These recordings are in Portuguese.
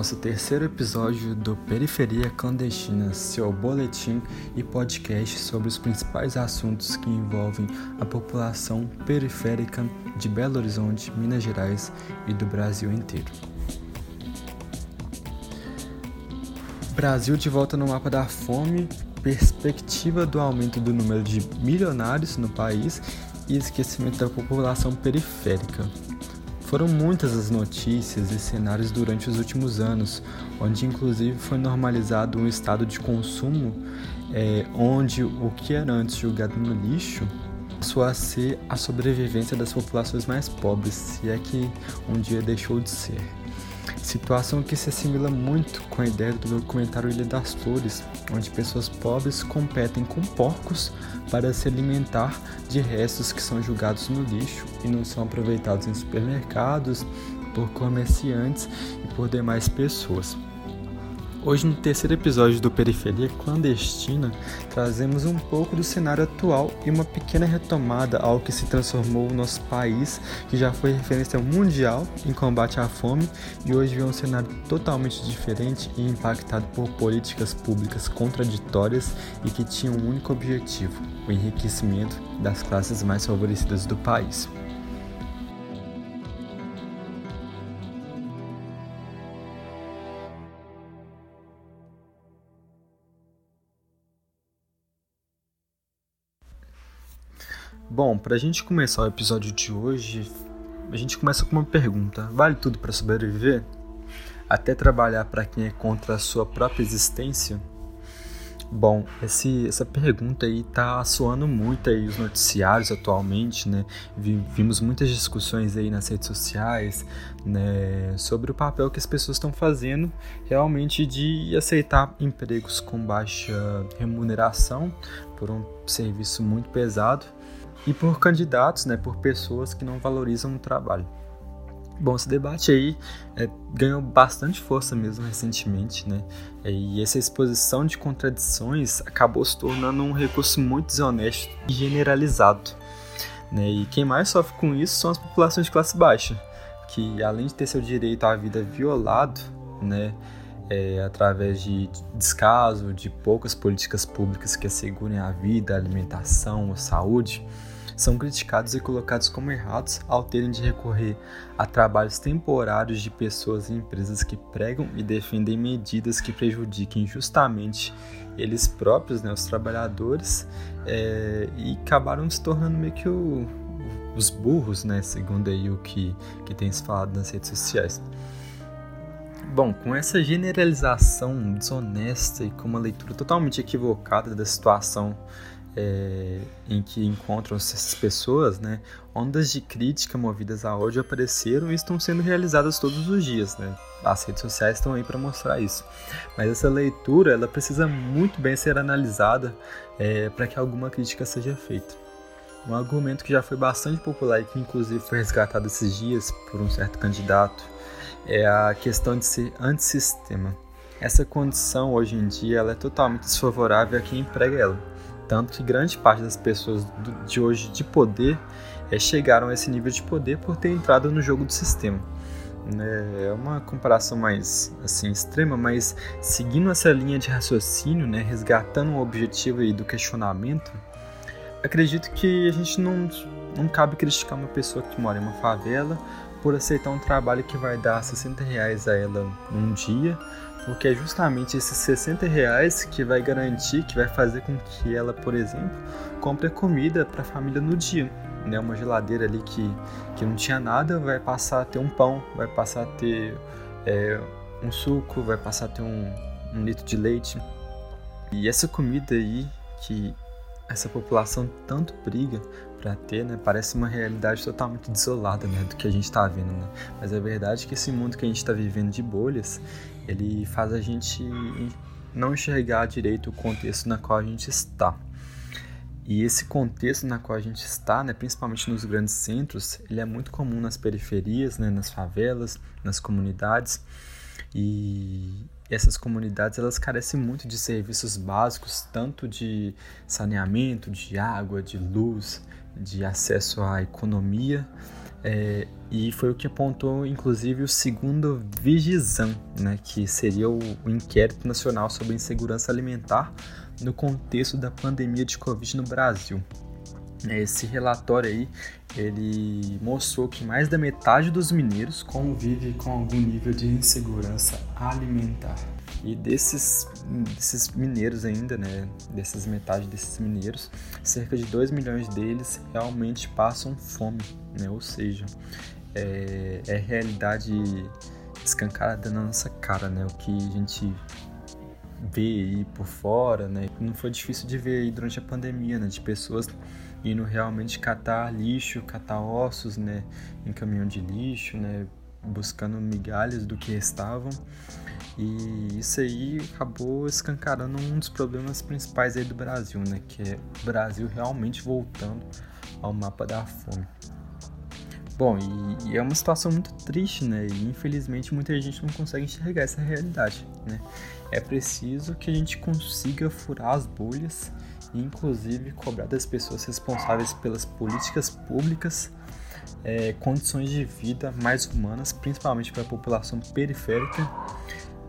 nosso terceiro episódio do Periferia Clandestina, seu boletim e podcast sobre os principais assuntos que envolvem a população periférica de Belo Horizonte, Minas Gerais e do Brasil inteiro. Brasil de volta no mapa da fome, perspectiva do aumento do número de milionários no país e esquecimento da população periférica. Foram muitas as notícias e cenários durante os últimos anos, onde inclusive foi normalizado um estado de consumo é, onde o que era antes julgado no lixo passou a ser a sobrevivência das populações mais pobres, se é que um dia deixou de ser. Situação que se assimila muito com a ideia do documentário Ilha das Flores, onde pessoas pobres competem com porcos para se alimentar de restos que são julgados no lixo e não são aproveitados em supermercados, por comerciantes e por demais pessoas. Hoje, no terceiro episódio do Periferia Clandestina, trazemos um pouco do cenário atual e uma pequena retomada ao que se transformou o nosso país, que já foi referência mundial em combate à fome e hoje vê um cenário totalmente diferente e impactado por políticas públicas contraditórias e que tinham um único objetivo: o enriquecimento das classes mais favorecidas do país. Bom, para a gente começar o episódio de hoje, a gente começa com uma pergunta: vale tudo para sobreviver? Até trabalhar para quem é contra a sua própria existência? Bom, esse, essa pergunta aí tá soando muito aí os noticiários atualmente, né? Vimos muitas discussões aí nas redes sociais, né, sobre o papel que as pessoas estão fazendo realmente de aceitar empregos com baixa remuneração por um serviço muito pesado e por candidatos, né, por pessoas que não valorizam o trabalho. Bom, esse debate aí é, ganhou bastante força mesmo recentemente, né? E essa exposição de contradições acabou se tornando um recurso muito desonesto e generalizado. Né? E quem mais sofre com isso são as populações de classe baixa, que além de ter seu direito à vida violado, né, é, através de descaso, de poucas políticas públicas que assegurem a vida, a alimentação, a saúde, são criticados e colocados como errados ao terem de recorrer a trabalhos temporários de pessoas e empresas que pregam e defendem medidas que prejudiquem justamente eles próprios, né, os trabalhadores, é, e acabaram se tornando meio que o, os burros, né, segundo aí o que, que tem se falado nas redes sociais. Bom, com essa generalização desonesta e com uma leitura totalmente equivocada da situação é, em que encontram-se essas pessoas, né, ondas de crítica movidas a ódio apareceram e estão sendo realizadas todos os dias. Né? As redes sociais estão aí para mostrar isso. Mas essa leitura ela precisa muito bem ser analisada é, para que alguma crítica seja feita. Um argumento que já foi bastante popular e que inclusive foi resgatado esses dias por um certo candidato é a questão de ser antissistema. Essa condição hoje em dia ela é totalmente desfavorável a quem emprega ela tanto que grande parte das pessoas de hoje de poder é, chegaram a esse nível de poder por ter entrado no jogo do sistema. Né? É uma comparação mais assim extrema, mas seguindo essa linha de raciocínio, né, resgatando o objetivo aí do questionamento, acredito que a gente não, não cabe criticar uma pessoa que mora em uma favela por aceitar um trabalho que vai dar 60 reais a ela num dia, porque é justamente esses 60 reais que vai garantir, que vai fazer com que ela, por exemplo, compre comida para a família no dia. Né? Uma geladeira ali que, que não tinha nada vai passar a ter um pão, vai passar a ter é, um suco, vai passar a ter um, um litro de leite. E essa comida aí que essa população tanto briga para ter, né, parece uma realidade totalmente desolada, né, do que a gente está vendo, né? Mas é verdade que esse mundo que a gente está vivendo de bolhas, ele faz a gente não enxergar direito o contexto na qual a gente está. E esse contexto na qual a gente está, né, principalmente nos grandes centros, ele é muito comum nas periferias, né, nas favelas, nas comunidades. E essas comunidades elas carecem muito de serviços básicos, tanto de saneamento, de água, de luz, de acesso à economia, é, e foi o que apontou, inclusive, o segundo Vigizam, né, que seria o, o Inquérito Nacional sobre Insegurança Alimentar no contexto da pandemia de Covid no Brasil. Esse relatório aí, ele mostrou que mais da metade dos mineiros convive com algum nível de insegurança alimentar. E desses, desses mineiros ainda, né, dessas metade desses mineiros, cerca de 2 milhões deles realmente passam fome, né, ou seja, é, é realidade escancarada na nossa cara, né, o que a gente vê aí por fora, né, não foi difícil de ver aí durante a pandemia, né, de pessoas indo realmente catar lixo, catar ossos, né, em caminhão de lixo, né, buscando migalhas do que estavam. E isso aí acabou escancarando um dos problemas principais aí do Brasil, né, que é o Brasil realmente voltando ao mapa da fome. Bom, e, e, é uma situação muito triste, né? E infelizmente muita gente não consegue enxergar essa realidade, né? É preciso que a gente consiga furar as bolhas e inclusive cobrar das pessoas responsáveis pelas políticas públicas é, condições de vida mais humanas, principalmente para a população periférica,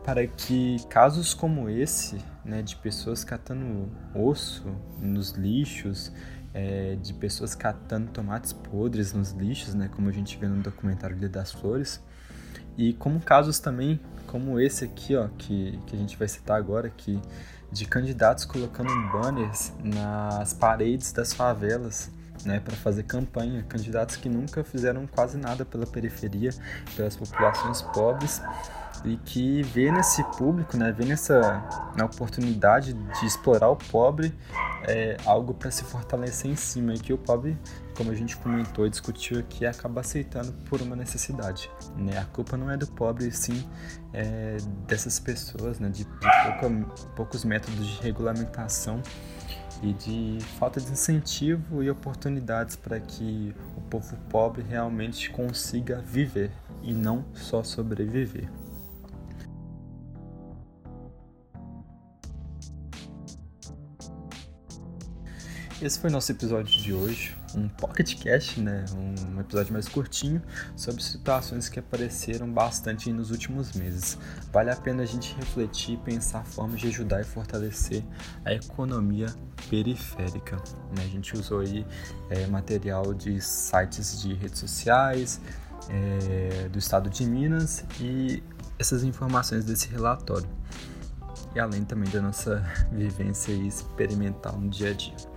para que casos como esse, né, de pessoas catando osso nos lixos, é, de pessoas catando tomates podres nos lixos, né, como a gente vê no documentário Dia das Flores, e como casos também como esse aqui, ó, que, que a gente vai citar agora, que de candidatos colocando banners nas paredes das favelas, né, para fazer campanha, candidatos que nunca fizeram quase nada pela periferia, pelas populações pobres e que vê nesse público, né, vê nessa na oportunidade de explorar o pobre é, algo para se fortalecer em cima e que o pobre, como a gente comentou e discutiu aqui, acaba aceitando por uma necessidade. Né? A culpa não é do pobre, sim é dessas pessoas, né, de, de pouca, poucos métodos de regulamentação e de falta de incentivo e oportunidades para que o povo pobre realmente consiga viver e não só sobreviver. Esse foi nosso episódio de hoje, um pocketcast, né, um episódio mais curtinho sobre situações que apareceram bastante nos últimos meses. Vale a pena a gente refletir e pensar formas de ajudar e fortalecer a economia periférica. Né? A gente usou aí é, material de sites de redes sociais, é, do estado de Minas e essas informações desse relatório. E além também da nossa vivência experimental no dia a dia.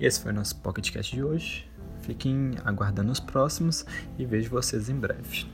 Esse foi o nosso podcast de hoje. Fiquem aguardando os próximos e vejo vocês em breve.